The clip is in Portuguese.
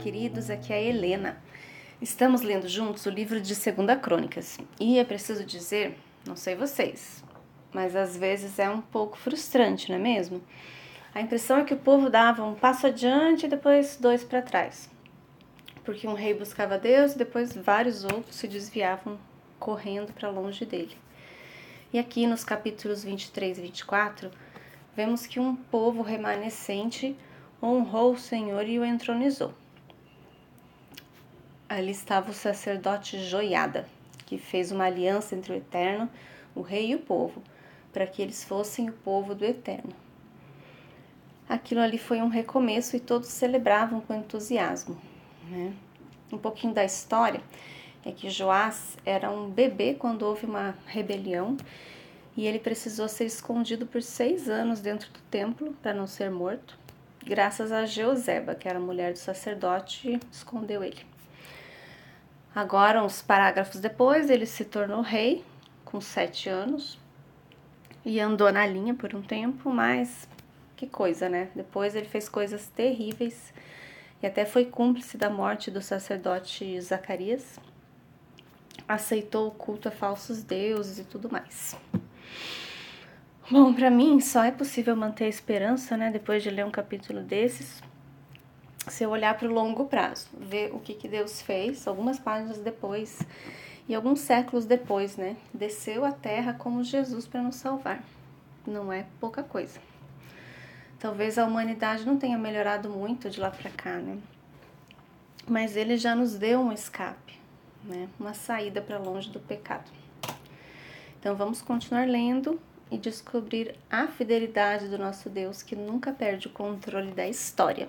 queridos, aqui é a Helena. Estamos lendo juntos o livro de Segunda Crônicas. E é preciso dizer, não sei vocês, mas às vezes é um pouco frustrante, não é mesmo? A impressão é que o povo dava um passo adiante e depois dois para trás. Porque um rei buscava Deus e depois vários outros se desviavam correndo para longe dele. E aqui nos capítulos 23 e 24, vemos que um povo remanescente honrou o Senhor e o entronizou. Ali estava o sacerdote Joiada, que fez uma aliança entre o Eterno, o rei e o povo, para que eles fossem o povo do Eterno. Aquilo ali foi um recomeço e todos celebravam com entusiasmo. Né? Um pouquinho da história é que Joás era um bebê quando houve uma rebelião e ele precisou ser escondido por seis anos dentro do templo para não ser morto graças a Jeoseba, que era mulher do sacerdote, escondeu ele. Agora, uns parágrafos depois, ele se tornou rei, com sete anos, e andou na linha por um tempo, mas que coisa, né? Depois ele fez coisas terríveis e até foi cúmplice da morte do sacerdote Zacarias. Aceitou o culto a falsos deuses e tudo mais. Bom, para mim só é possível manter a esperança, né, depois de ler um capítulo desses, se eu olhar para o longo prazo, ver o que, que Deus fez, algumas páginas depois e alguns séculos depois, né, desceu à terra como Jesus para nos salvar. Não é pouca coisa. Talvez a humanidade não tenha melhorado muito de lá para cá, né? Mas ele já nos deu um escape, né? Uma saída para longe do pecado. Então vamos continuar lendo e descobrir a fidelidade do nosso Deus que nunca perde o controle da história.